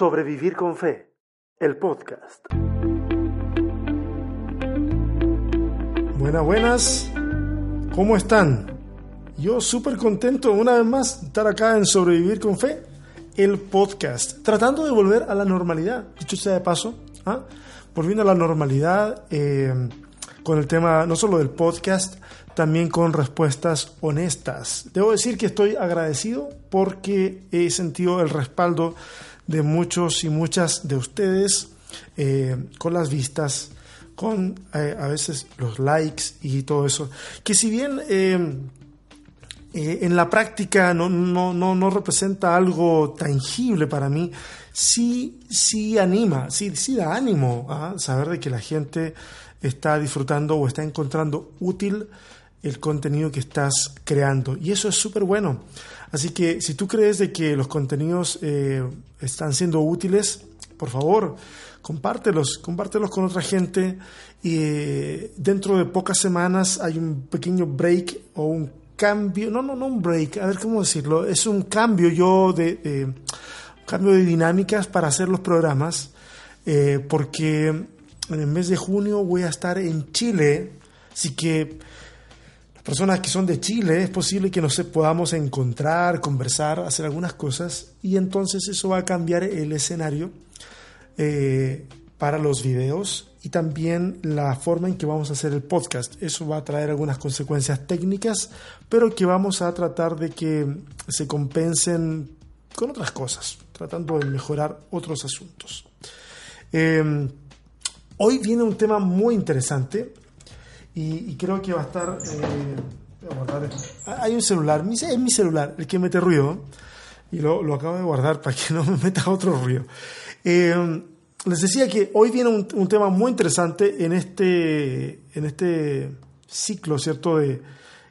Sobrevivir con Fe, el podcast. Buenas, buenas. ¿Cómo están? Yo súper contento una vez más estar acá en Sobrevivir con Fe, el podcast, tratando de volver a la normalidad. Dicho sea de paso, ¿ah? volviendo a la normalidad eh, con el tema no solo del podcast, también con respuestas honestas. Debo decir que estoy agradecido porque he sentido el respaldo de muchos y muchas de ustedes eh, con las vistas, con eh, a veces los likes y todo eso. Que si bien eh, en la práctica no, no, no, no, representa algo tangible para mí, sí, sí anima, sí, sí da ánimo a saber de que la gente está disfrutando o está encontrando útil el contenido que estás creando. Y eso es súper bueno. Así que si tú crees de que los contenidos eh, están siendo útiles, por favor, compártelos, compártelos con otra gente. Y eh, dentro de pocas semanas hay un pequeño break o un cambio, no, no, no un break, a ver cómo decirlo, es un cambio yo de, eh, cambio de dinámicas para hacer los programas, eh, porque en el mes de junio voy a estar en Chile, así que personas que son de Chile, es posible que nos podamos encontrar, conversar, hacer algunas cosas y entonces eso va a cambiar el escenario eh, para los videos y también la forma en que vamos a hacer el podcast. Eso va a traer algunas consecuencias técnicas, pero que vamos a tratar de que se compensen con otras cosas, tratando de mejorar otros asuntos. Eh, hoy viene un tema muy interesante y, y creo que va a estar... Eh, voy a guardar Hay un celular, es mi celular el que mete ruido y lo, lo acabo de guardar para que no me meta otro ruido. Eh, les decía que hoy viene un, un, tema muy interesante en este, en este ciclo, ¿cierto?, de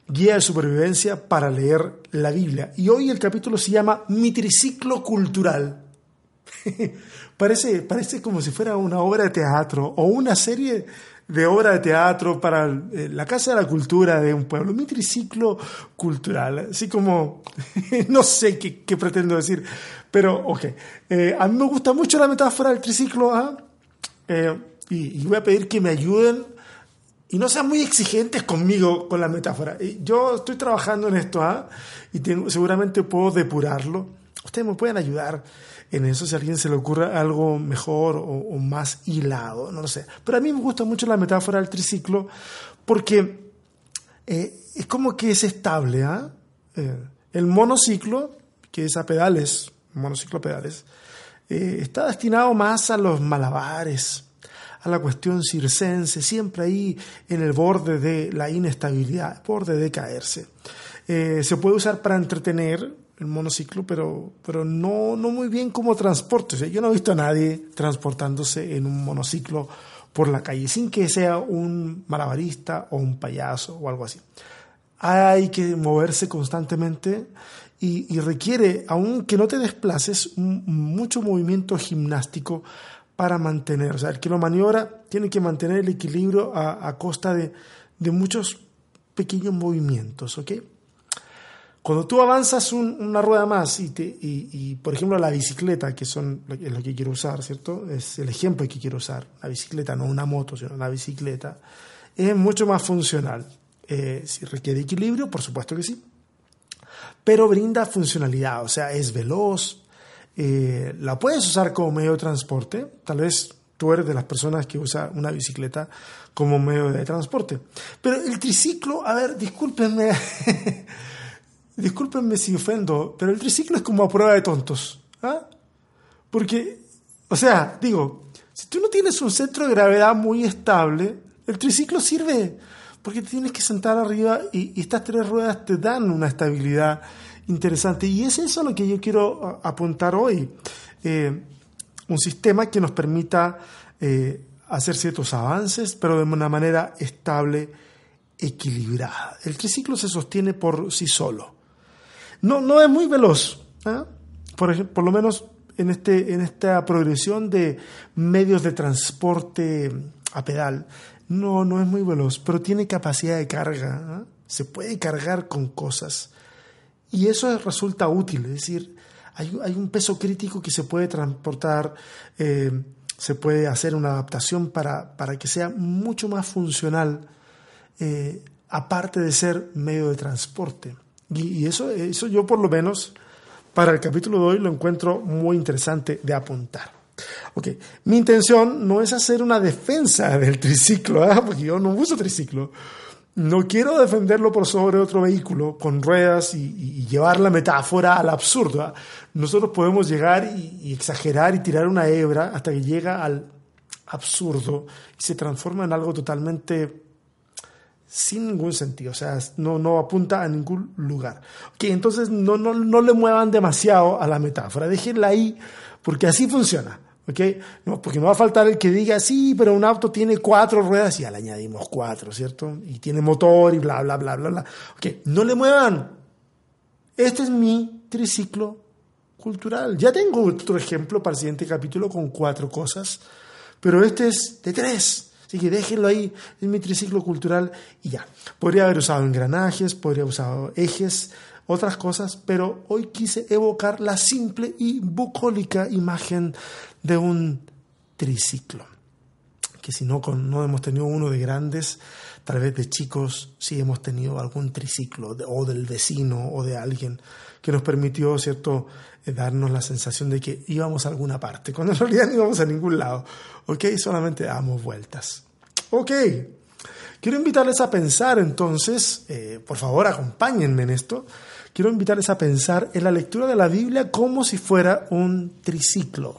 guía de supervivencia para leer la Biblia. Y hoy el capítulo se llama Mi triciclo cultural. parece, parece como si fuera una obra de teatro o una serie de obra de teatro para eh, la Casa de la Cultura de un pueblo, mi triciclo cultural, así como, no sé qué, qué, pretendo decir, pero ok, eh, a mí me gusta mucho la metáfora del triciclo, ¿ah? eh, y, y, voy a pedir que me ayuden y no sean muy exigentes conmigo con la metáfora. Yo estoy trabajando en esto ¿ah? y tengo, seguramente puedo depurarlo. Ustedes me pueden ayudar en eso si a alguien se le ocurre algo mejor o, más hilado, no lo sé. Pero a mí me gusta mucho la metáfora del triciclo porque eh, es como que es estable. ¿eh? Eh, el monociclo, que es a pedales, monociclo pedales, eh, está destinado más a los malabares, a la cuestión circense, siempre ahí en el borde de la inestabilidad, borde de caerse. se puede usar para entretener, el monociclo, pero, pero no, no muy bien como transporte. Yo no he visto a nadie transportándose en un monociclo por la calle sin que sea un malabarista o un payaso o algo así. Hay que moverse constantemente y, y requiere, aunque no te desplaces, mucho movimiento gimnástico para mantener. O sea, el que lo maniobra tiene que mantener el equilibrio a, a costa de, de muchos pequeños movimientos, ¿ok? Cuando tú avanzas un, una rueda más y, te, y, por ejemplo, la bicicleta, que son, es lo que quiero usar, ¿cierto? Es el ejemplo que quiero usar. La bicicleta, no una moto, sino la bicicleta, es mucho más funcional. Eh, si requiere equilibrio, por supuesto que sí. Pero brinda funcionalidad, o sea, es veloz. Eh, la puedes usar como medio de transporte. Tal vez tú eres de las personas que usa una bicicleta como medio de transporte. Pero el triciclo, a ver, discúlpenme. discúlpenme si ofendo, pero el triciclo es como a prueba de tontos. ¿ah? Porque, o sea, digo, si tú no tienes un centro de gravedad muy estable, el triciclo sirve porque te tienes que sentar arriba y, estas tres ruedas te dan una estabilidad interesante. Y es eso lo que yo quiero apuntar hoy. Eh, un sistema que nos permita eh, hacer ciertos avances, pero de una manera estable, equilibrada. El triciclo se sostiene por sí solo no, no es muy veloz. ¿eh? Por, ejemplo, por lo menos en, este, en esta progresión de medios de transporte a pedal. No, no es muy veloz, pero tiene capacidad de carga. ¿eh? Se puede cargar con cosas. Y eso resulta útil. Es decir, hay, un peso crítico que se puede transportar, eh, se puede hacer una adaptación para, para que sea mucho más funcional, eh, aparte de ser medio de transporte. Y, eso, eso yo por lo menos para el capítulo de hoy lo encuentro muy interesante de apuntar. Okay. Mi intención no es hacer una defensa del triciclo, ¿eh? porque yo no uso triciclo. No quiero defenderlo por sobre otro vehículo con ruedas y, llevar la metáfora al absurdo. ¿ah? Nosotros podemos llegar y, exagerar y tirar una hebra hasta que llega al absurdo y se transforma en algo totalmente sin ningún sentido, o sea, no, no apunta a ningún lugar. Okay, entonces no, no, no le muevan demasiado a la metáfora, déjenla ahí porque así funciona. No, porque no va a faltar el que diga, sí, pero un auto tiene cuatro ruedas y ya le añadimos cuatro, ¿cierto? Y tiene motor y bla, bla, bla, bla, bla. Ok, no le muevan. Este es mi triciclo cultural. Ya tengo otro ejemplo para el siguiente capítulo con cuatro cosas, pero este es de tres. Así que déjenlo ahí, es mi triciclo cultural y ya. Podría haber usado engranajes, podría haber usado ejes, otras cosas, pero hoy quise evocar la simple y bucólica imagen de un triciclo. Que si no, no hemos tenido uno de grandes, tal vez de chicos sí hemos tenido algún triciclo, o del vecino o de alguien que nos permitió, ¿cierto?, eh, darnos la sensación de que íbamos a alguna parte, cuando en realidad no íbamos a ningún lado, ¿ok? Solamente damos vueltas. Ok, quiero invitarles a pensar entonces, eh, por favor acompáñenme en esto, quiero invitarles a pensar en la lectura de la Biblia como si fuera un triciclo.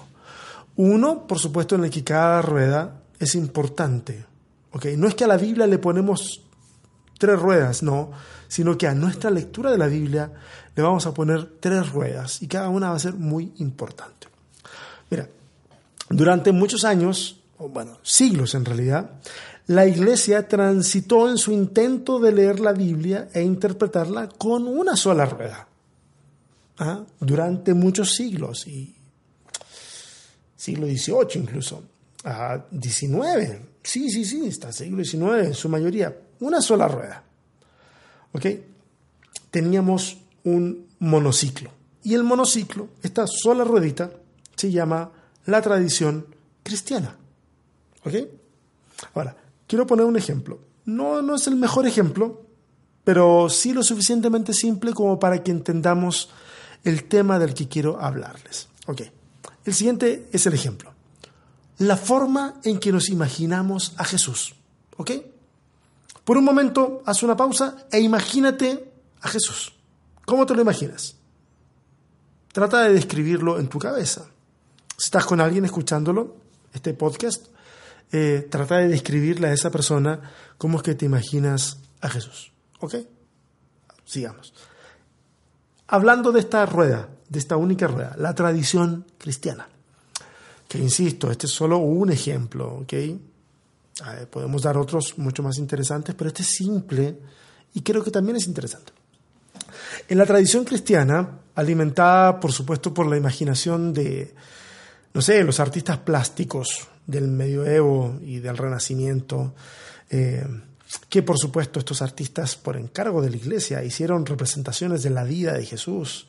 Uno, por supuesto, en el que cada rueda es importante. ¿Okay? No es que a la Biblia le ponemos tres ruedas, no, sino que a nuestra lectura de la Biblia le vamos a poner tres ruedas y cada una va a ser muy importante. Mira, durante muchos años, bueno, siglos en realidad, la iglesia transitó en su intento de leer la Biblia e interpretarla con una sola rueda. ¿ah? Durante muchos siglos, y siglo XVIII incluso, a XIX, sí, sí, sí, hasta siglo XIX en su mayoría, una sola rueda. ¿Ok? Teníamos un monociclo. Y el monociclo, esta sola ruedita, se llama la tradición cristiana. ¿Ok? Ahora, Quiero poner un ejemplo. No, no es el mejor ejemplo, pero sí lo suficientemente simple como para que entendamos el tema del que quiero hablarles. Ok, el siguiente es el ejemplo. La forma en que nos imaginamos a Jesús. ¿Ok? Por un momento, haz una pausa e imagínate a Jesús. ¿Cómo te lo imaginas? Trata de describirlo en tu cabeza. estás con alguien escuchándolo, este podcast, eh, trata de describirle a esa persona cómo es que te imaginas a Jesús. ¿Ok? Sigamos. Hablando de esta rueda, de esta única rueda, la tradición cristiana. Que insisto, este es solo un ejemplo, ¿ok? podemos dar otros mucho más interesantes, pero este es simple y creo que también es interesante. En la tradición cristiana, alimentada por supuesto por la imaginación de, no sé, los artistas plásticos, del medioevo y del renacimiento, eh, que por supuesto estos artistas por encargo de la iglesia hicieron representaciones de la vida de Jesús.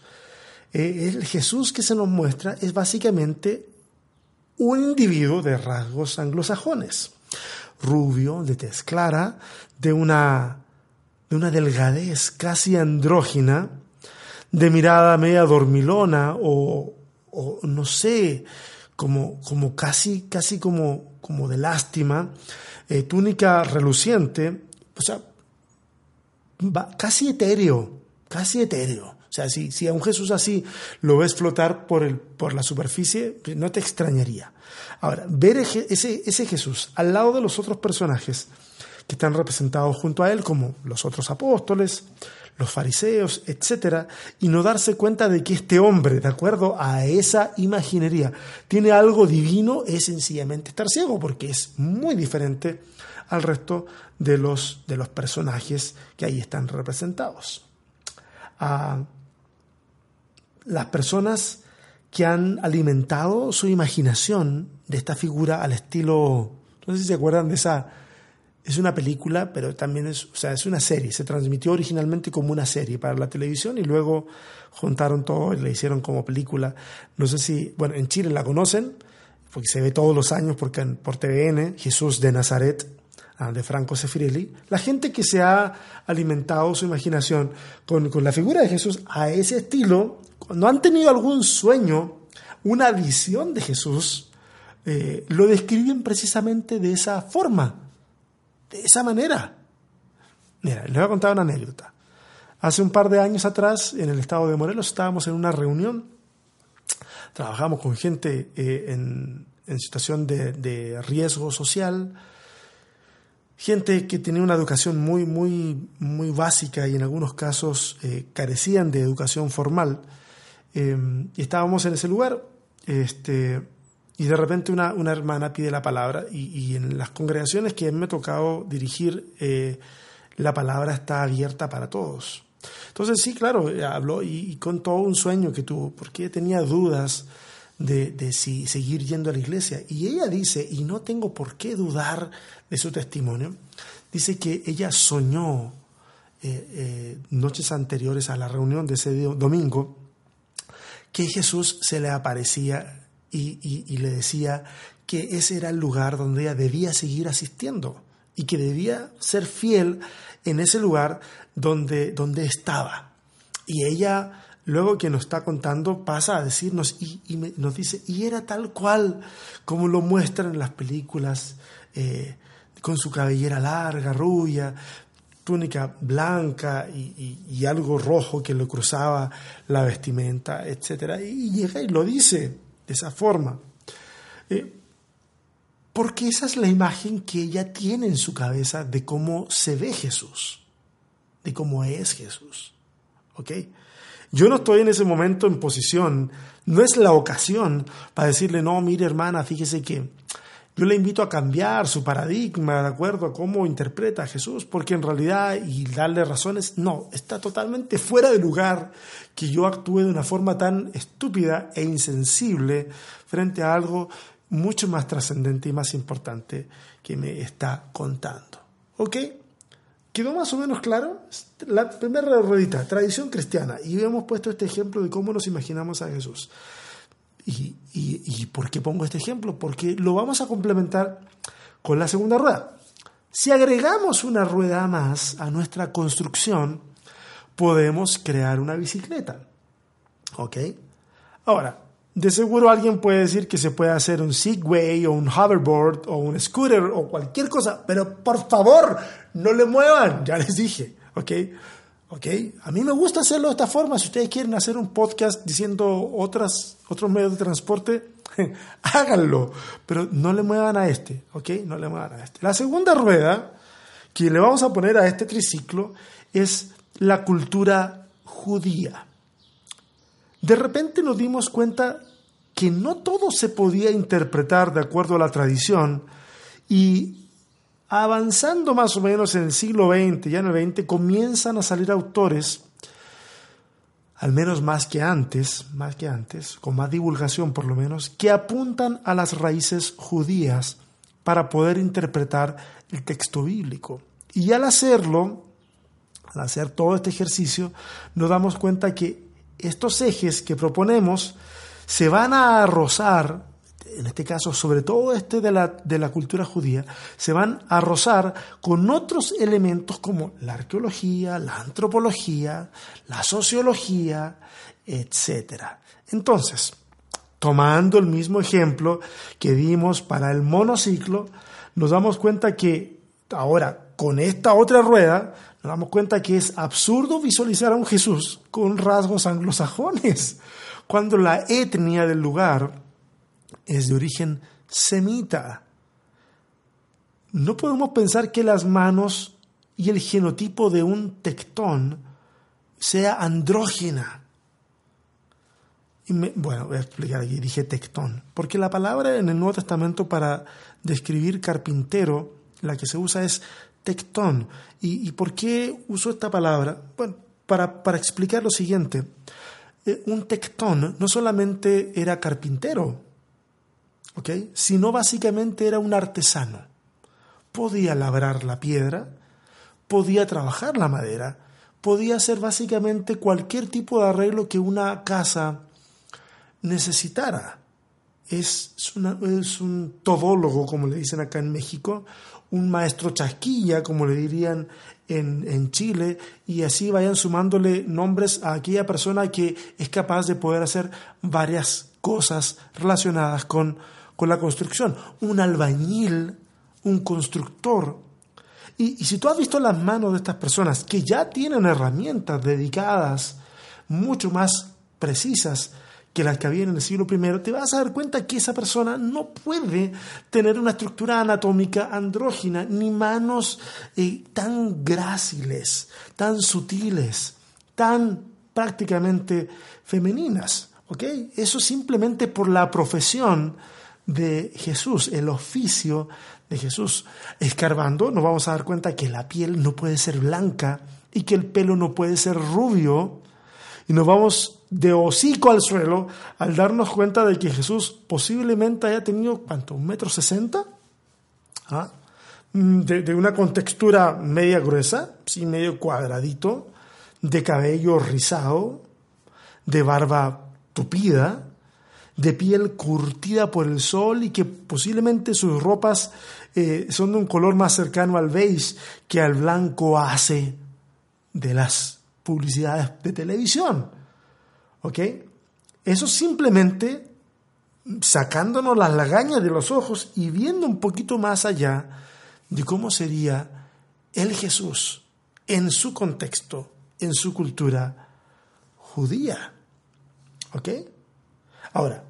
Eh, el Jesús que se nos muestra es básicamente un individuo de rasgos anglosajones, rubio, de tez clara, de una, de una delgadez casi andrógina, de mirada media dormilona o, no sé, como, como casi, casi como, como de lástima, eh, túnica reluciente, o sea, casi etéreo, casi etéreo. O sea, si, si a un Jesús así lo ves flotar por, el, por la superficie, no te extrañaría. Ahora, ver ese, ese Jesús al lado de los otros personajes que están representados junto a él, como los otros apóstoles, los fariseos, etc., y no darse cuenta de que este hombre, de acuerdo a esa imaginería, tiene algo divino, es sencillamente estar ciego, porque es muy diferente al resto de los, de los personajes que ahí están representados. Ah, las personas que han alimentado su imaginación de esta figura al estilo, no sé si se acuerdan de esa es una película, pero también es, o sea, es una serie. Se transmitió originalmente como una serie para la televisión y luego juntaron todo y la hicieron como película. No sé si, bueno, en Chile la conocen, porque se ve todos los años porque, por TVN, Jesús de Nazaret, de Franco Sefirelli. La gente que se ha alimentado su imaginación con, con la figura de Jesús a ese estilo, cuando han tenido algún sueño, una visión de Jesús, eh, lo describen precisamente de esa forma de esa manera. Mira, les voy a contar una anécdota. Hace un par de años atrás, en el estado de Morelos, estábamos en una reunión. Trabajamos con gente eh, en, situación de, riesgo social, gente que tenía una educación muy, muy, muy básica y en algunos casos eh, carecían de educación formal. Eh, y estábamos en ese lugar. Este, y de repente una, una hermana pide la palabra y, en las congregaciones que me ha tocado dirigir, eh, la palabra está abierta para todos. Entonces sí, claro, habló y, con todo un sueño que tuvo, porque tenía dudas de, de, si seguir yendo a la iglesia. Y ella dice, y no tengo por qué dudar de su testimonio, dice que ella soñó eh, eh, noches anteriores a la reunión de ese domingo que Jesús se le aparecía y, le decía que ese era el lugar donde ella debía seguir asistiendo y que debía ser fiel en ese lugar donde, donde estaba. Y ella, luego que nos está contando, pasa a decirnos y, nos dice, y era tal cual como lo muestran en las películas, eh, con su cabellera larga, rubia, túnica blanca y, algo rojo que le cruzaba la vestimenta, etc. Y llega y lo dice de esa forma. Eh, porque esa es la imagen que ella tiene en su cabeza de cómo se ve Jesús, de cómo es Jesús. ¿Ok? Yo no estoy en ese momento en posición, no es la ocasión para decirle, no, mire hermana, fíjese que yo le invito a cambiar su paradigma de acuerdo a cómo interpreta a Jesús, porque en realidad, y darle razones, no, está totalmente fuera de lugar que yo actúe de una forma tan estúpida e insensible frente a algo mucho más trascendente y más importante que me está contando. ¿Ok? ¿Quedó más o menos claro? La primera ruedita, tradición cristiana, y hemos puesto este ejemplo de cómo nos imaginamos a Jesús. Y, por qué pongo este ejemplo? Porque lo vamos a complementar con la segunda rueda. Si agregamos una rueda más a nuestra construcción, podemos crear una bicicleta. ¿Ok? Ahora, de seguro alguien puede decir que se puede hacer un Segway o un hoverboard o un scooter o cualquier cosa, pero por favor, no le muevan, ya les dije. ¿Ok? ¿Ok? A mí me gusta hacerlo de esta forma. Si ustedes quieren hacer un podcast diciendo otras, otros medios de transporte, háganlo. Pero no le muevan a este. ¿Ok? No le muevan a este. La segunda rueda que le vamos a poner a este triciclo es la cultura judía. De repente nos dimos cuenta que no todo se podía interpretar de acuerdo a la tradición y avanzando más o menos en el siglo XX, ya en el XX, comienzan a salir autores, al menos más que antes, más que antes, con más divulgación por lo menos, que apuntan a las raíces judías para poder interpretar el texto bíblico. Y al hacerlo, al hacer todo este ejercicio, nos damos cuenta que estos ejes que proponemos se van a rozar en este caso sobre todo este de la, de la cultura judía, se van a rozar con otros elementos como la arqueología, la antropología, la sociología, etc. Entonces, tomando el mismo ejemplo que dimos para el monociclo, nos damos cuenta que ahora con esta otra rueda, nos damos cuenta que es absurdo visualizar a un Jesús con rasgos anglosajones, cuando la etnia del lugar es de origen semita. No podemos pensar que las manos y el genotipo de un tectón sea andrógena. Bueno, voy a explicar aquí, dije tectón, porque la palabra en el Nuevo Testamento para describir carpintero, la que se usa es tectón. ¿Y, por qué uso esta palabra? Bueno, para, para explicar lo siguiente. Eh, un tectón no solamente era carpintero, sino básicamente era un artesano. podía labrar la piedra, podía trabajar la madera, podía hacer básicamente cualquier tipo de arreglo que una casa necesitara. Es, es un todólogo, como le dicen acá en México, un maestro chasquilla, como le dirían en, en, Chile, y así vayan sumándole nombres a aquella persona que es capaz de poder hacer varias cosas relacionadas con, con la construcción. Un albañil, un constructor. Y, y si tú has visto las manos de estas personas que ya tienen herramientas dedicadas mucho más precisas que las que había en el siglo I, te vas a dar cuenta que esa persona no puede tener una estructura anatómica andrógina, ni manos eh, tan gráciles, tan sutiles, tan prácticamente femeninas. ¿okay? Eso simplemente por la profesión de Jesús, el oficio de Jesús. Escarbando nos vamos a dar cuenta que la piel no puede ser blanca y que el pelo no puede ser rubio y nos vamos de hocico al suelo al darnos cuenta de que Jesús posiblemente haya tenido, ¿cuánto? ¿Un metro sesenta? ¿Ah? Mm, de, una contextura media gruesa, sí, medio cuadradito, de cabello rizado, de barba tupida, de piel curtida por el sol y que posiblemente sus ropas eh, son de un color más cercano al beige que al blanco hace de las publicidades de televisión. ¿Ok? Eso simplemente sacándonos las lagañas de los ojos y viendo un poquito más allá de cómo sería el Jesús en su contexto, en su cultura judía. ¿Ok? Ahora,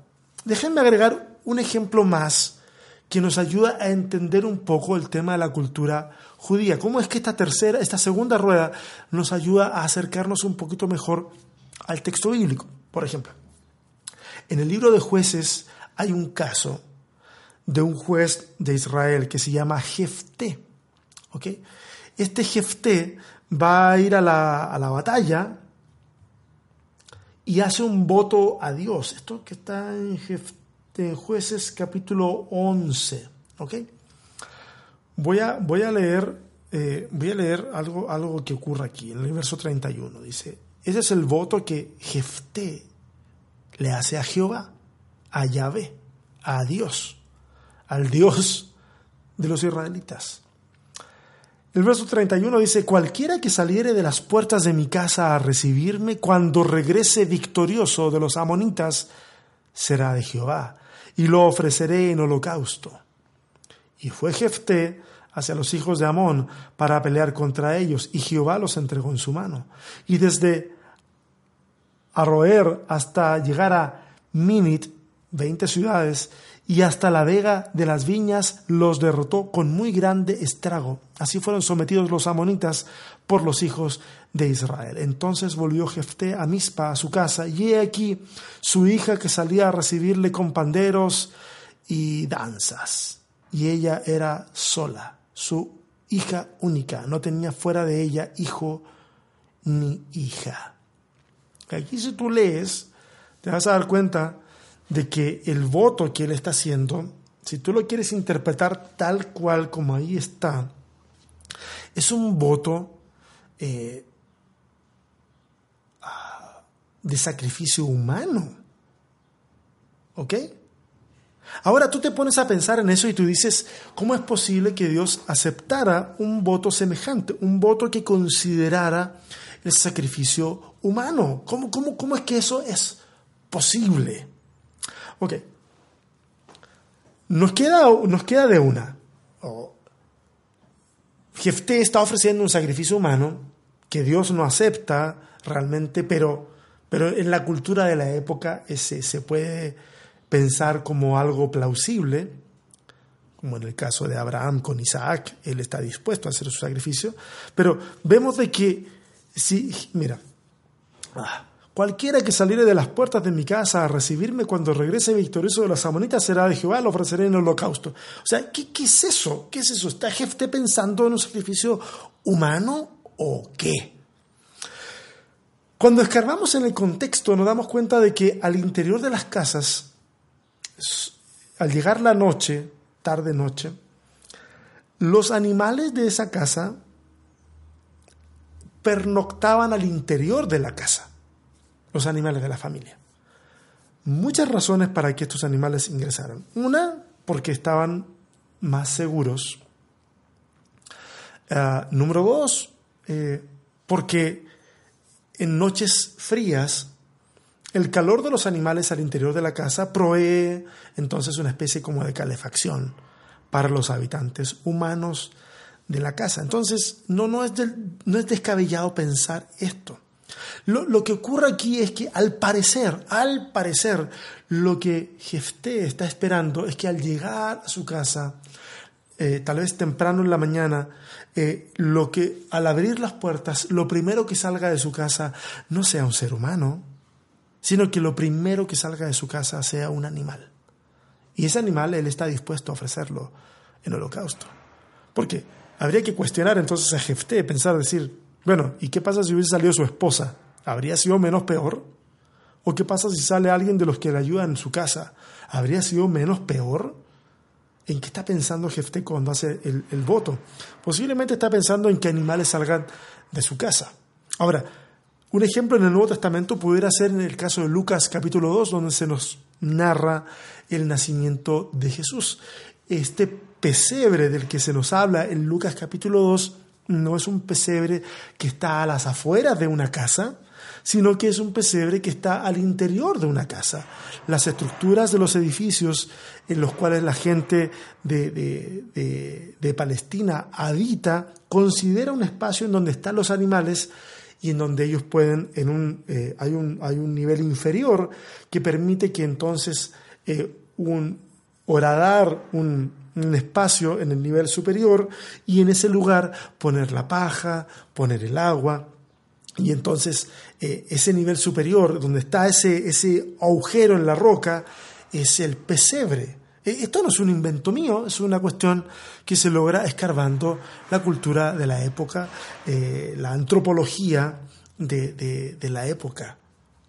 déjenme agregar un ejemplo más que nos ayuda a entender un poco el tema de la cultura judía. ¿Cómo es que esta tercera, esta segunda rueda nos ayuda a acercarnos un poquito mejor al texto bíblico? Por ejemplo, en el libro de jueces hay un caso de un juez de Israel que se llama Jefté. ¿okay? Este Jefté va a ir a la, a la batalla y hace un voto a Dios. Esto que está en, jueces capítulo 11. ¿okay? Voy a, voy a leer, eh, voy a leer algo, algo que ocurre aquí, en el verso 31. Dice, ese es el voto que Jefté le hace a Jehová, a Yahvé, a Dios, al Dios de los israelitas. El verso 31 dice, cualquiera que saliere de las puertas de mi casa a recibirme, cuando regrese victorioso de los amonitas, será de Jehová, y lo ofreceré en holocausto. Y fue Jefté hacia los hijos de Amón para pelear contra ellos, y Jehová los entregó en su mano. Y desde Arroer hasta llegar a Minit, veinte ciudades, y hasta la vega de las viñas los derrotó con muy grande estrago. Así fueron sometidos los amonitas por los hijos de Israel. Entonces volvió Jefté a Mispa, a su casa, y he aquí su hija que salía a recibirle con panderos y danzas y ella era sola, su hija única, no tenía fuera de ella hijo ni hija. Aquí si tú lees, te vas a dar cuenta de que el voto que él está haciendo, si tú lo quieres interpretar tal cual como ahí está, es un voto eh, ah, de sacrificio humano. ¿Ok? Ahora tú te pones a pensar en eso y tú dices, ¿cómo es posible que Dios aceptara un voto semejante, un voto que considerara el sacrificio humano? ¿Cómo, cómo, cómo es que eso es posible? Ok. Nos queda, nos queda de una. Oh. Jefté está ofreciendo un sacrificio humano que Dios no acepta realmente, pero, pero en la cultura de la época ese, se puede pensar como algo plausible, como en el caso de Abraham con Isaac, él está dispuesto a hacer su sacrificio, pero vemos de que, si, mira, ah, cualquiera que saliere de las puertas de mi casa a recibirme cuando regrese victorioso de los amonitas será de Jehová, lo ofreceré en el holocausto. O sea, ¿qué, qué es eso? ¿Qué es eso? ¿Está Jefte pensando en un sacrificio humano o qué? Cuando escarbamos en el contexto nos damos cuenta de que al interior de las casas al llegar la noche, tarde noche, los animales de esa casa pernoctaban al interior de la casa, los animales de la familia. Muchas razones para que estos animales ingresaran. Una, porque estaban más seguros. Ah, número dos, eh, porque en noches frías el calor de los animales al interior de la casa provee entonces una especie como de calefacción para los habitantes humanos de la casa. Entonces, no, no, es, no es descabellado pensar esto. Lo, lo, que ocurre aquí es que al parecer, al parecer, lo que Jefté está esperando es que al llegar a su casa, eh, tal vez temprano en la mañana, eh, lo que al abrir las puertas, lo primero que salga de su casa no sea un ser humano, sino que lo primero que salga de su casa sea un animal. Y ese animal él está dispuesto a ofrecerlo en holocausto. Porque habría que cuestionar entonces a Jefté, pensar, decir, bueno, ¿y qué pasa si hubiese salido su esposa? ¿Habría sido menos peor? ¿O qué pasa si sale alguien de los que le ayudan en su casa? ¿Habría sido menos peor? ¿En qué está pensando Jefté cuando hace el, el voto? Posiblemente está pensando en que animales salgan de su casa. Ahora, un ejemplo en el Nuevo Testamento pudiera ser en el caso de Lucas capítulo 2, donde se nos narra el nacimiento de Jesús. Este pesebre del que se nos habla en Lucas capítulo 2 no es un pesebre que está a las afueras de una casa, sino que es un pesebre que está al interior de una casa. Las estructuras de los edificios en los cuales la gente de, de Palestina habita considera un espacio en donde están los animales y en donde ellos pueden, en un, eh, hay, un, hay un nivel inferior que permite que entonces eh, un horadar, un, un espacio en el nivel superior y en ese lugar poner la paja, poner el agua, y entonces eh, ese nivel superior, donde está ese, ese agujero en la roca, es el pesebre. Esto no es un invento mío, es una cuestión que se logra escarbando la cultura de la época, eh, la antropología de, la época,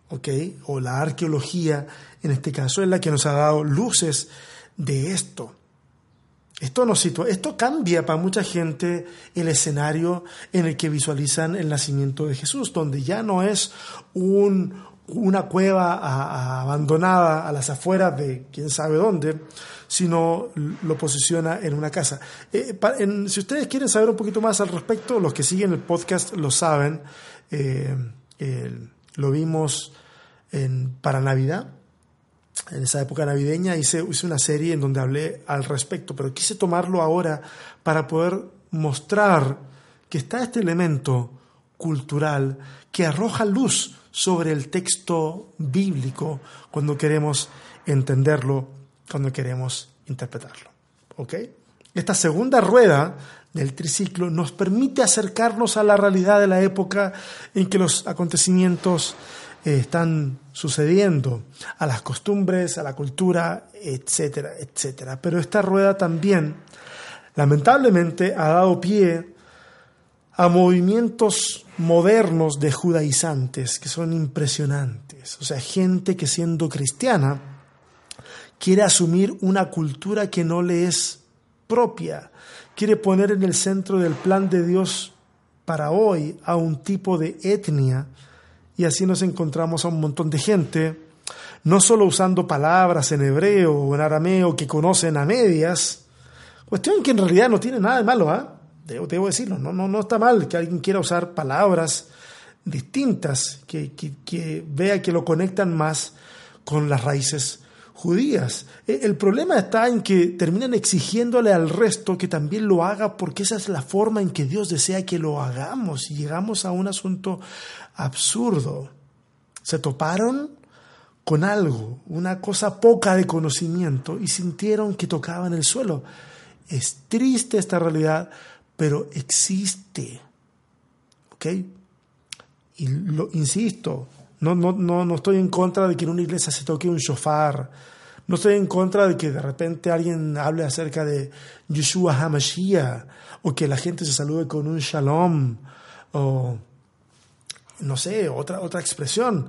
¿ok? O la arqueología, en este caso, es la que nos ha dado luces de esto. Esto, nos esto cambia para mucha gente el escenario en el que visualizan el nacimiento de Jesús, donde ya no es un, una cueva abandonada a las afueras de quién sabe dónde, sino lo posiciona en una casa. Eh, si ustedes quieren saber un poquito más al respecto, los que siguen el podcast lo saben. Eh, lo vimos en, para Navidad, en esa época navideña, hice, hice una serie en donde hablé al respecto, pero quise tomarlo ahora para poder mostrar que está este elemento cultural que arroja luz sobre el texto bíblico cuando queremos entenderlo, cuando queremos interpretarlo. ¿Ok? Esta segunda rueda del triciclo nos permite acercarnos a la realidad de la época en que los acontecimientos eh, están sucediendo, a las costumbres, a la cultura, etcétera, etcétera. Pero esta rueda también, lamentablemente, ha dado pie a movimientos modernos de judaizantes que son impresionantes. O sea, gente que siendo cristiana quiere asumir una cultura que no le es propia, quiere poner en el centro del plan de Dios para hoy a un tipo de etnia y así nos encontramos a un montón de gente, no solo usando palabras en hebreo o en arameo que conocen a medias, cuestión que en realidad no tiene nada de malo, ¿ah? Debo, decirlo, no, no, no está mal que alguien quiera usar palabras distintas, que, que, vea que lo conectan más con las raíces judías. E, el problema está en que terminan exigiéndole al resto que también lo haga porque esa es la forma en que Dios desea que lo hagamos y llegamos a un asunto absurdo. Se toparon con algo, una cosa poca de conocimiento y sintieron que tocaban el suelo. Es triste esta realidad pero existe. ¿Ok? Y lo insisto, no, no, no, no estoy en contra de que en una iglesia se toque un shofar. No estoy en contra de que de repente alguien hable acerca de Yeshua HaMashiach o que la gente se salude con un shalom o no sé, otra, otra expresión.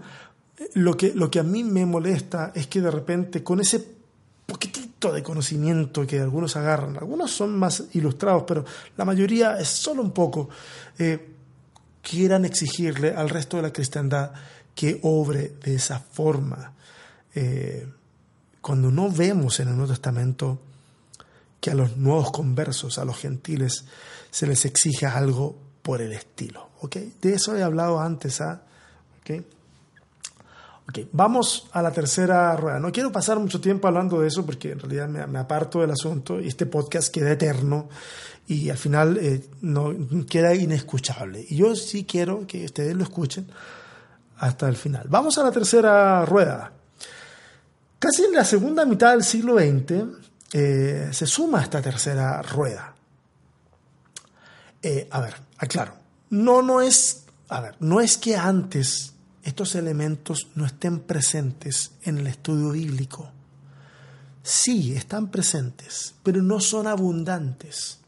Lo que, lo que a mí me molesta es que de repente con ese poquitito de conocimiento que algunos agarran. Algunos son más ilustrados, pero la mayoría es solo un poco. Eh, quieran exigirle al resto de la cristiandad que obre de esa forma. Eh, cuando no vemos en el Nuevo Testamento que a los nuevos conversos, a los gentiles, se les exija algo por el estilo. De eso he hablado antes. ¿ah? Vamos a la tercera rueda. No quiero pasar mucho tiempo hablando de eso porque en realidad me, aparto del asunto y este podcast queda eterno y al final eh, no, queda inescuchable. Y yo sí quiero que ustedes lo escuchen hasta el final. Vamos a la tercera rueda. Casi en la segunda mitad del siglo XX, eh, se suma esta tercera rueda. Eh, a ver, aclaro. No, no es, a ver, no es que antes estos elementos no estén presentes en el estudio bíblico. Sí, están presentes, pero no son abundantes.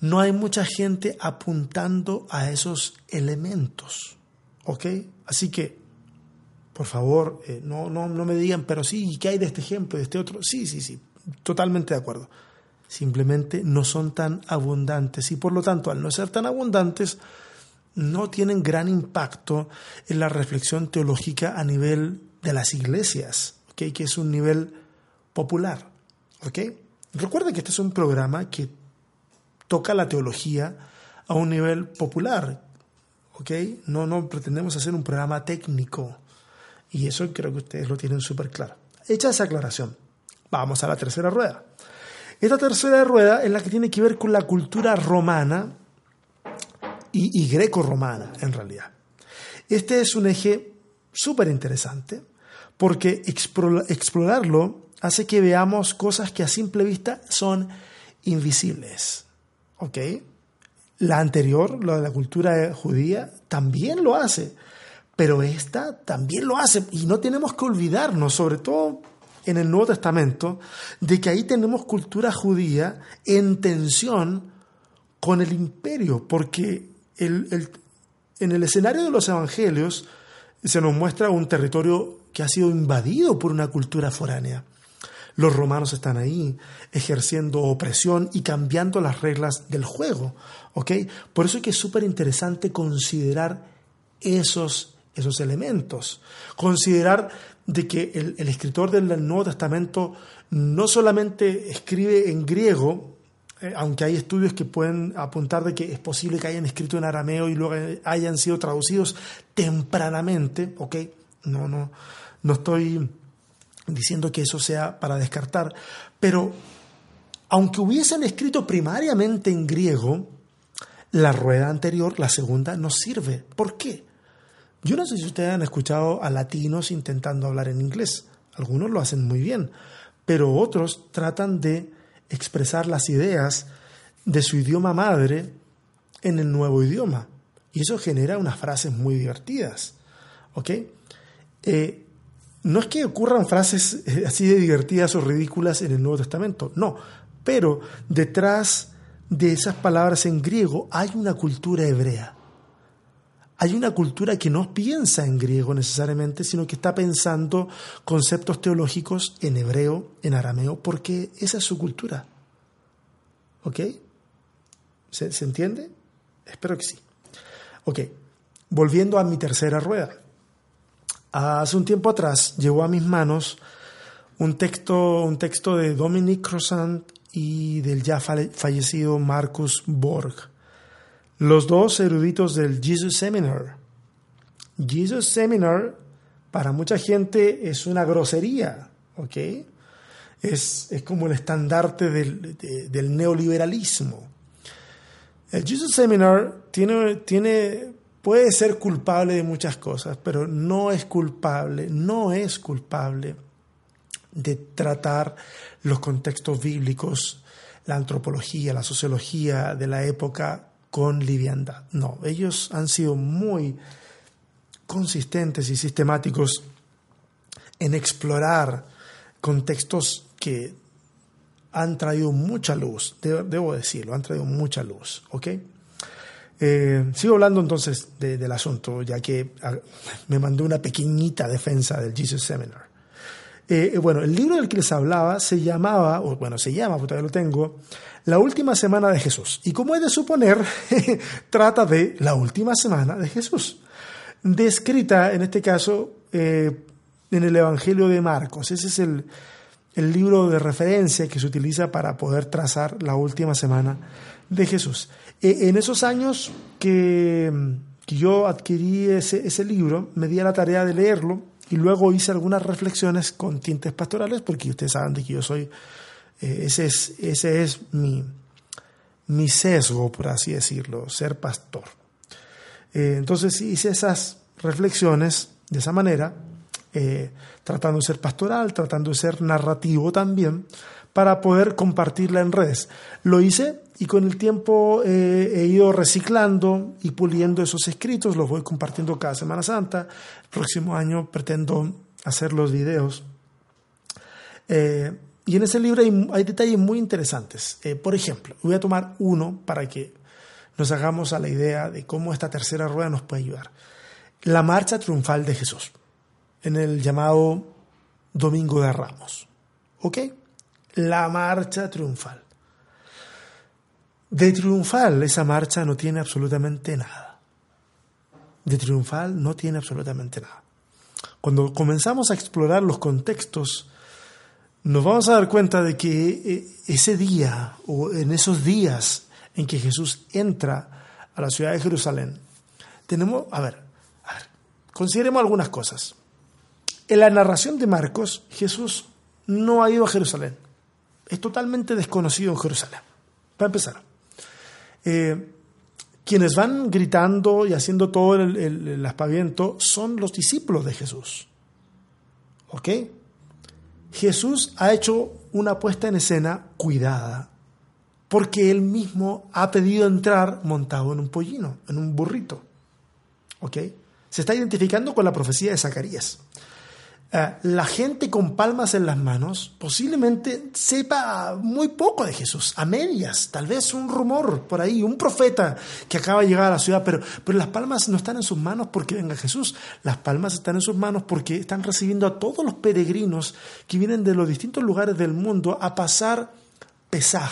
No hay mucha gente apuntando a esos elementos. ¿Ok? Así que, por favor, eh, no, no, no me digan, pero sí, ¿qué hay de este ejemplo, de este otro? Sí, sí, sí, totalmente de acuerdo. Simplemente no son tan abundantes y por lo tanto, al no ser tan abundantes, no tienen gran impacto en la reflexión teológica a nivel de las iglesias, que es un nivel popular. ¿okay? Recuerda que este es un programa que toca la teología a un nivel popular. ¿okay? No, no pretendemos hacer un programa técnico. Y eso creo que ustedes lo tienen súper claro. Hecha esa aclaración, Vamos a la tercera rueda. Esta tercera rueda es la que tiene que ver con la cultura romana y, greco-romana, en realidad. Este es un eje súper interesante porque explorarlo hace que veamos cosas que a simple vista son invisibles. ¿Ok? La anterior, la de la cultura judía, también lo hace, pero esta también lo hace y no tenemos que olvidarnos, sobre todo en el Nuevo Testamento de que ahí tenemos cultura judía en tensión con el imperio, porque en el escenario de los evangelios se nos muestra un territorio que ha sido invadido por una cultura foránea. Los romanos están ahí ejerciendo opresión y cambiando las reglas del juego. Por eso es que es súper interesante considerar esos, esos elementos. Considerar de que el, escritor del Nuevo Testamento no solamente escribe en griego, eh, aunque hay estudios que pueden apuntar de que es posible que hayan escrito en arameo y luego hayan sido traducidos tempranamente, ¿ok? No, no, no estoy diciendo que eso sea para descartar, pero aunque hubiesen escrito primariamente en griego, la rueda anterior, la segunda, no sirve. ¿Por qué? Yo no sé si ustedes han escuchado a latinos intentando hablar en inglés. Algunos lo hacen muy bien, pero otros tratan de expresar las ideas de su idioma madre en el nuevo idioma. Y eso genera unas frases muy divertidas. ¿Ok? Eh, no es que ocurran frases eh, así de divertidas o ridículas en el Nuevo Testamento, no, pero detrás de esas palabras en griego hay una cultura hebrea hay una cultura que no piensa en griego necesariamente, sino que está pensando conceptos teológicos en hebreo, en arameo, porque esa es su cultura. ¿Ok? ¿Se, entiende? Espero que sí. Ok, volviendo a mi tercera rueda. Hace un tiempo atrás llegó a mis manos un texto, un texto de Dominique Croissant y del ya fallecido Marcus Borg los dos eruditos del Jesus Seminar. Jesus Seminar para mucha gente es una grosería, ¿ok? Es, como el estandarte del, neoliberalismo. El Jesus Seminar tiene, tiene, puede ser culpable de muchas cosas, pero no es culpable, no es culpable de tratar los contextos bíblicos, la antropología, la sociología de la época con liviandad. No, ellos han sido muy consistentes y sistemáticos en explorar contextos que han traído mucha luz, debo decirlo, han traído mucha luz, ¿ok? Eh, sigo hablando entonces del asunto, ya que ah, me mandó una pequeñita defensa del Jesus Seminar. Eh, bueno, el libro del que les hablaba se llamaba, o bueno, se llama, porque todavía lo tengo, La última semana de Jesús. Y como es de suponer, trata de la última semana de Jesús. Descrita, en este caso, eh, en el Evangelio de Marcos. Ese es el, libro de referencia que se utiliza para poder trazar la última semana de Jesús. E, en esos años que, que yo adquirí ese, ese, libro, me di a la tarea de leerlo y luego hice algunas reflexiones con tintes pastorales, porque ustedes saben de que yo soy, eh, ese es, ese es mi, mi sesgo, por así decirlo, ser pastor. Eh, entonces hice esas reflexiones de esa manera eh, tratando de ser pastoral, tratando de ser narrativo también, para poder compartirla en redes. Lo hice y con el tiempo eh, he ido reciclando y puliendo esos escritos, los voy compartiendo cada Semana Santa. El próximo año pretendo hacer los videos. Eh, y en ese libro hay, hay detalles muy interesantes. por ejemplo, voy a tomar uno para que nos hagamos a la idea de cómo esta tercera rueda nos puede ayudar. La marcha triunfal de Jesús en el llamado Domingo de Ramos. ¿Ok? La marcha triunfal. De triunfal esa marcha no tiene absolutamente nada. De triunfal no tiene absolutamente nada. Cuando comenzamos a explorar los contextos, nos vamos a dar cuenta de que eh, ese día o en esos días en que Jesús entra a la ciudad de Jerusalén, tenemos, a ver, a ver, consideremos algunas cosas. En la narración de Marcos, Jesús no ha ido a Jerusalén. Es totalmente desconocido en Jerusalén. Para empezar. Eh, quienes van gritando y haciendo todo el, el, aspaviento son los discípulos de Jesús. ¿Ok? Jesús ha hecho una puesta en escena cuidada, porque él mismo ha pedido entrar montado en un pollino, en un burrito. ¿Ok? Se está identificando con la profecía de Zacarías. Eh, la gente con palmas en las manos posiblemente sepa muy poco de Jesús, a medias, tal vez un rumor por ahí, un profeta que acaba de llegar a la ciudad, pero, pero las palmas no están en sus manos porque venga Jesús, las palmas están en sus manos porque están recibiendo a todos los peregrinos que vienen de los distintos lugares del mundo a pasar Pesaj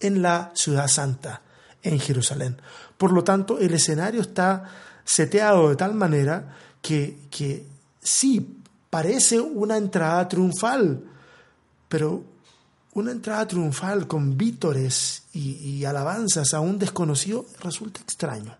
en la ciudad santa, en Jerusalén. Por lo tanto, el escenario está seteado de tal manera que, que sí parece una entrada triunfal, pero una entrada triunfal con vítores y, alabanzas a un desconocido resulta extraño.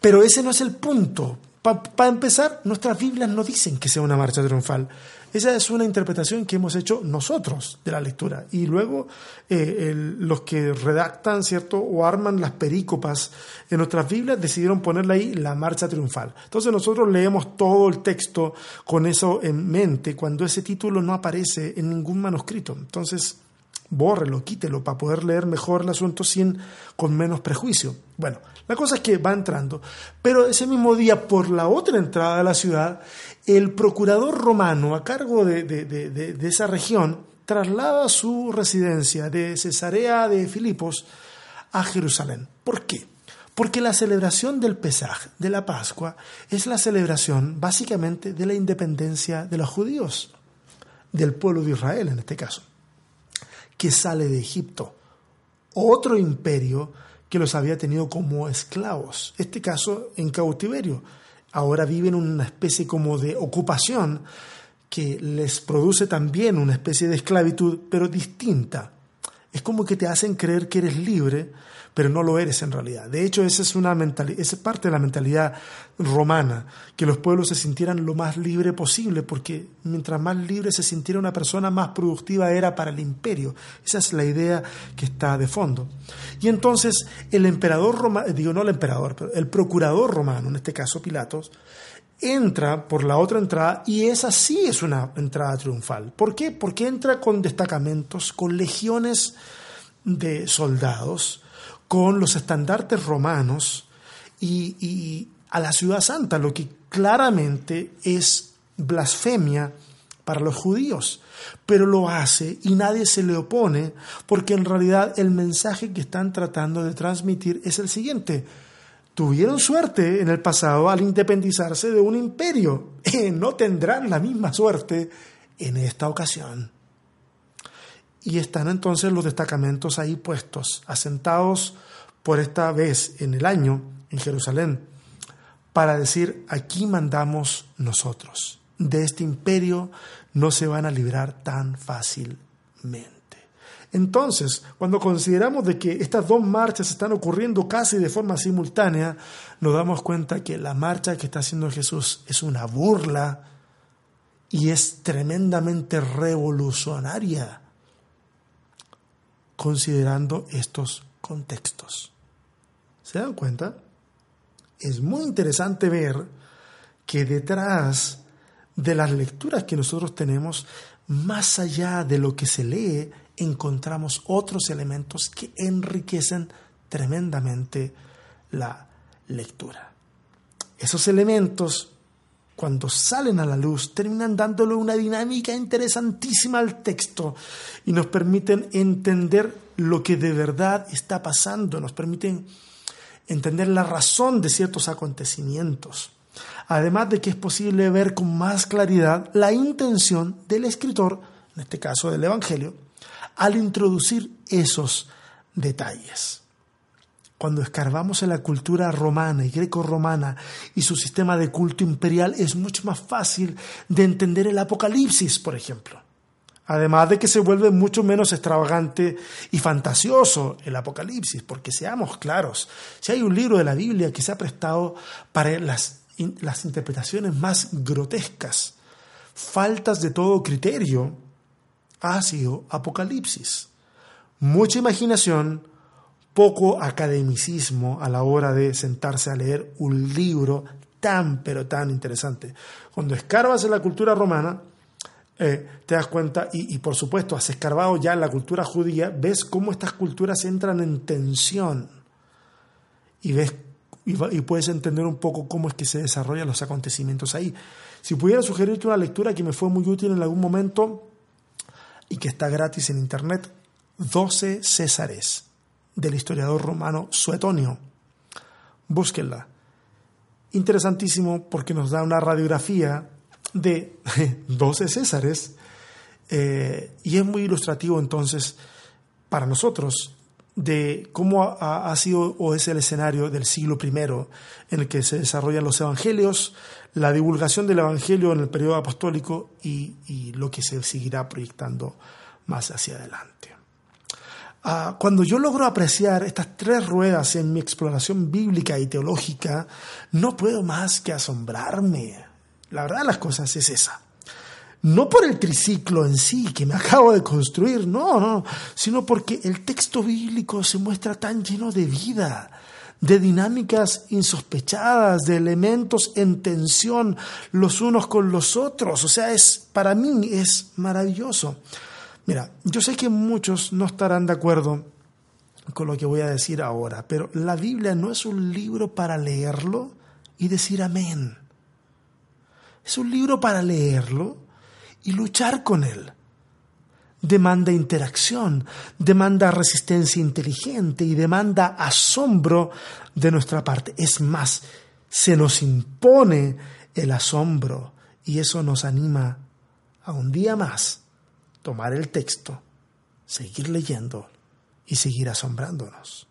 Pero ese no es el punto. Para empezar, nuestras Biblias no dicen que sea una marcha triunfal. Esa es una interpretación que hemos hecho nosotros de la lectura. Y luego eh, los que redactan, ¿cierto? O arman las perícopas en nuestras Biblias decidieron ponerle ahí la marcha triunfal. Entonces nosotros leemos todo el texto con eso en mente cuando ese título no aparece en ningún manuscrito. Entonces, bórrelo, quítelo para poder leer mejor el asunto sin con menos prejuicio. Bueno, la cosa es que va entrando, pero ese mismo día por la otra entrada de la ciudad el procurador romano a cargo de, esa región traslada su residencia de Cesarea de Filipos a Jerusalén. ¿Por qué? Porque la celebración del Pesaj, de la Pascua, es la celebración básicamente de la independencia de los judíos, del pueblo de Israel en este caso, que sale de Egipto, otro imperio que los había tenido como esclavos, este caso en cautiverio. Ahora viven una especie como de ocupación que les produce también una especie de esclavitud, pero distinta. Es como que te hacen creer que eres libre, pero no lo eres en realidad. De hecho, esa es, una mentalidad, esa es parte de la mentalidad romana, que los pueblos se sintieran lo más libre posible, porque mientras más libre se sintiera una persona, más productiva era para el imperio. Esa es la idea que está de fondo. Y entonces el emperador romano, digo no el emperador, pero el procurador romano, en este caso Pilatos, entra por la otra entrada y esa sí es una entrada triunfal. ¿Por qué? Porque entra con destacamentos, con legiones de soldados, con los estandartes romanos y, a la ciudad santa, lo que claramente es blasfemia para los judíos, pero lo hace y nadie se le opone porque en realidad el mensaje que están tratando de transmitir es el siguiente. Tuvieron suerte en el pasado al independizarse de un imperio, no tendrán la misma suerte en esta ocasión. Y están entonces los destacamentos ahí puestos, asentados por esta vez en el año en Jerusalén, para decir, aquí mandamos nosotros. De este imperio no se van a librar tan fácilmente. Entonces, cuando consideramos de que estas dos marchas están ocurriendo casi de forma simultánea, nos damos cuenta que la marcha que está haciendo Jesús es una burla y es tremendamente revolucionaria considerando estos contextos. ¿Se dan cuenta? Es muy interesante ver que detrás de las lecturas que nosotros tenemos, más allá de lo que se lee, encontramos otros elementos que enriquecen tremendamente la lectura. Esos elementos, cuando salen a la luz, terminan dándole una dinámica interesantísima al texto y nos permiten entender lo que de verdad está pasando, nos permiten entender la razón de ciertos acontecimientos. Además de que es posible ver con más claridad la intención del escritor, en este caso del Evangelio, al introducir esos detalles. Cuando escarbamos en la cultura romana y greco-romana y su sistema de culto imperial, es mucho más fácil de entender el Apocalipsis, por ejemplo. Además de que se vuelve mucho menos extravagante y fantasioso el Apocalipsis, porque seamos claros, si hay un libro de la Biblia que se ha prestado para las, las interpretaciones más grotescas, faltas de todo criterio, ha sido Apocalipsis. Mucha imaginación, poco academicismo a la hora de sentarse a leer un libro tan pero tan interesante. Cuando escarbas en la cultura romana, eh, te das cuenta, y, por supuesto has escarbado ya en la cultura judía, ves cómo estas culturas entran en tensión y ves y, y, puedes entender un poco cómo es que se desarrollan los acontecimientos ahí. Si pudiera sugerirte una lectura que me fue muy útil en algún momento, y que está gratis en internet, 12 Césares, del historiador romano Suetonio. Búsquenla. Interesantísimo porque nos da una radiografía de 12 Césares eh, y es muy ilustrativo entonces para nosotros de cómo ha, sido o es el escenario del siglo I en el que se desarrollan los evangelios, la divulgación del evangelio en el periodo apostólico y, lo que se seguirá proyectando más hacia adelante. Ah, cuando yo logro apreciar estas tres ruedas en mi exploración bíblica y teológica, no puedo más que asombrarme. La verdad de las cosas es esa no por el triciclo en sí que me acabo de construir, no, no, sino porque el texto bíblico se muestra tan lleno de vida, de dinámicas insospechadas, de elementos en tensión los unos con los otros. O sea, es para mí es maravilloso. Mira, yo sé que muchos no estarán de acuerdo con lo que voy a decir ahora, pero la Biblia no es un libro para leerlo y decir amén. Es un libro para leerlo y luchar con él. Demanda interacción, demanda resistencia inteligente y demanda asombro de nuestra parte. Es más, se nos impone el asombro y eso nos anima a un día más tomar el texto, seguir leyendo y seguir asombrándonos.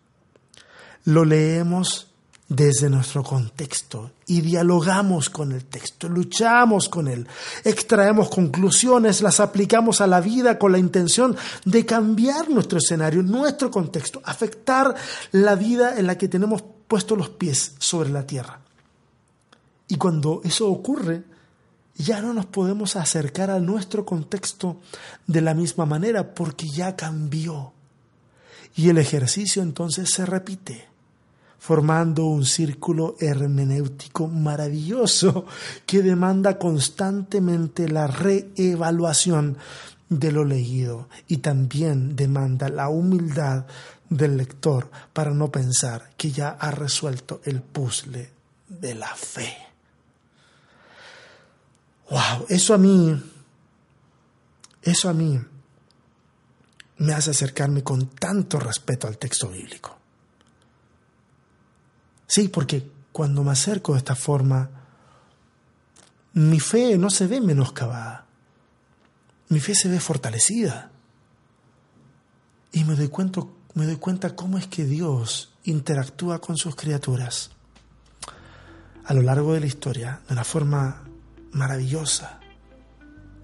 Lo leemos desde nuestro contexto y dialogamos con el texto, luchamos con él, extraemos conclusiones, las aplicamos a la vida con la intención de cambiar nuestro escenario, nuestro contexto, afectar la vida en la que tenemos puestos los pies sobre la tierra. Y cuando eso ocurre, ya no nos podemos acercar a nuestro contexto de la misma manera porque ya cambió. Y el ejercicio entonces se repite formando un círculo hermenéutico maravilloso que demanda constantemente la reevaluación de lo leído y también demanda la humildad del lector para no pensar que ya ha resuelto el puzzle de la fe. Wow, eso a mí, eso a mí me hace acercarme con tanto respeto al texto bíblico. Sí, porque cuando me acerco de esta forma, mi fe no se ve menoscabada. mi fe se ve fortalecida. Y me doy cuenta, me doy cuenta cómo es que Dios interactúa con sus criaturas a lo largo de la historia de una forma maravillosa.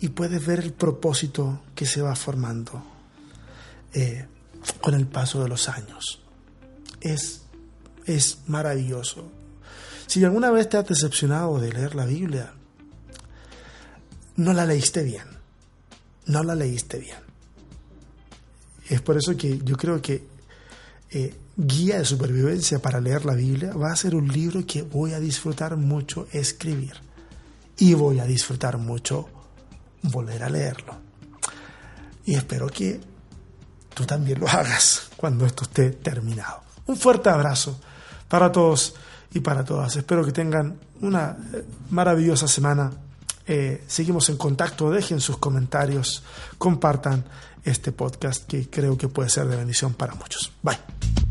Y puedes ver el propósito que se va formando eh, con el paso de los años. Es, es maravilloso. Si alguna vez te has decepcionado de leer la Biblia, no la leíste bien. No la leíste bien. Es por eso que yo creo que eh, Guía de Supervivencia para leer la Biblia va a ser un libro que voy a disfrutar mucho escribir. Y voy a disfrutar mucho volver a leerlo. Y espero que tú también lo hagas cuando esto esté terminado. Un fuerte abrazo para todos y para todas. Espero que tengan una eh, maravillosa semana. Eh, seguimos en contacto, dejen sus comentarios, compartan este podcast que creo que puede ser de bendición para muchos. Bye.